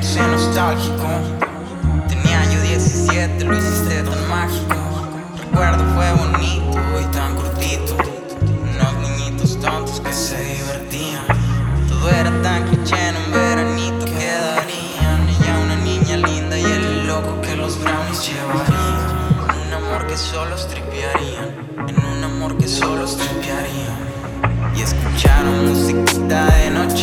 puse nostálgico. Tenía yo 17, lo hiciste tan mágico. Recuerdo fue bonito y tan cortito. Unos niñitos tontos que se divertían. Todo era tan cliché en un veranito que darían. Ella una niña linda y el loco que los brownies llevarían. Un amor que solo stripearían. En un amor que solo stripearían. Y escucharon musiquita de noche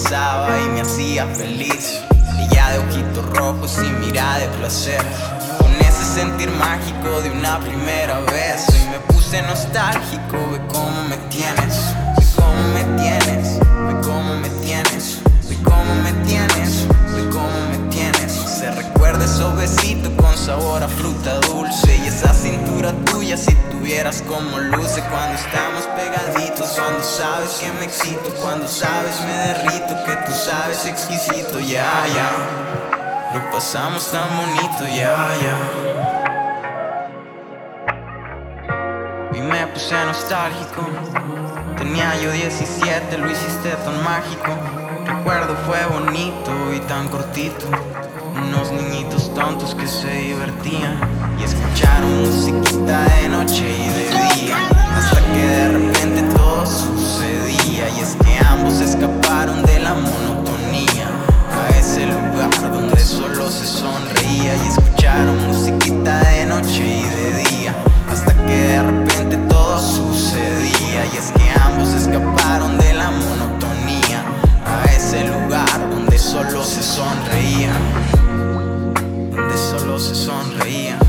y me hacía feliz. Ella de ojitos rojos y mirada de placer. Con ese sentir mágico de una primera vez. Hoy me puse nostálgico, ve cómo me tienes. Ve cómo me tienes, ve cómo me tienes. Ve cómo me tienes, ve cómo me tienes. Se recuerda esos besitos con sabor a fruta dulce. Y esa cintura tuya si tuvieras como luce Cuando estamos pegaditos, cuando sabes que me excito Cuando sabes me derrito, que tú sabes exquisito Ya, ya, lo pasamos tan bonito Ya, ya. Y me puse nostálgico. Tenía yo 17, lo hiciste tan mágico. Recuerdo fue bonito y tan cortito unos niñitos tontos que se divertían y escucharon musiquita de noche y de día, hasta que de repente todo sucedía y es que ambos escaparon de la monotonía a ese lugar donde solo se sonreía y escucharon musiquita de noche y de día, hasta que de repente todo sucedía y es que ambos escaparon de la monotonía a ese lugar donde solo se sonreía. Yeah.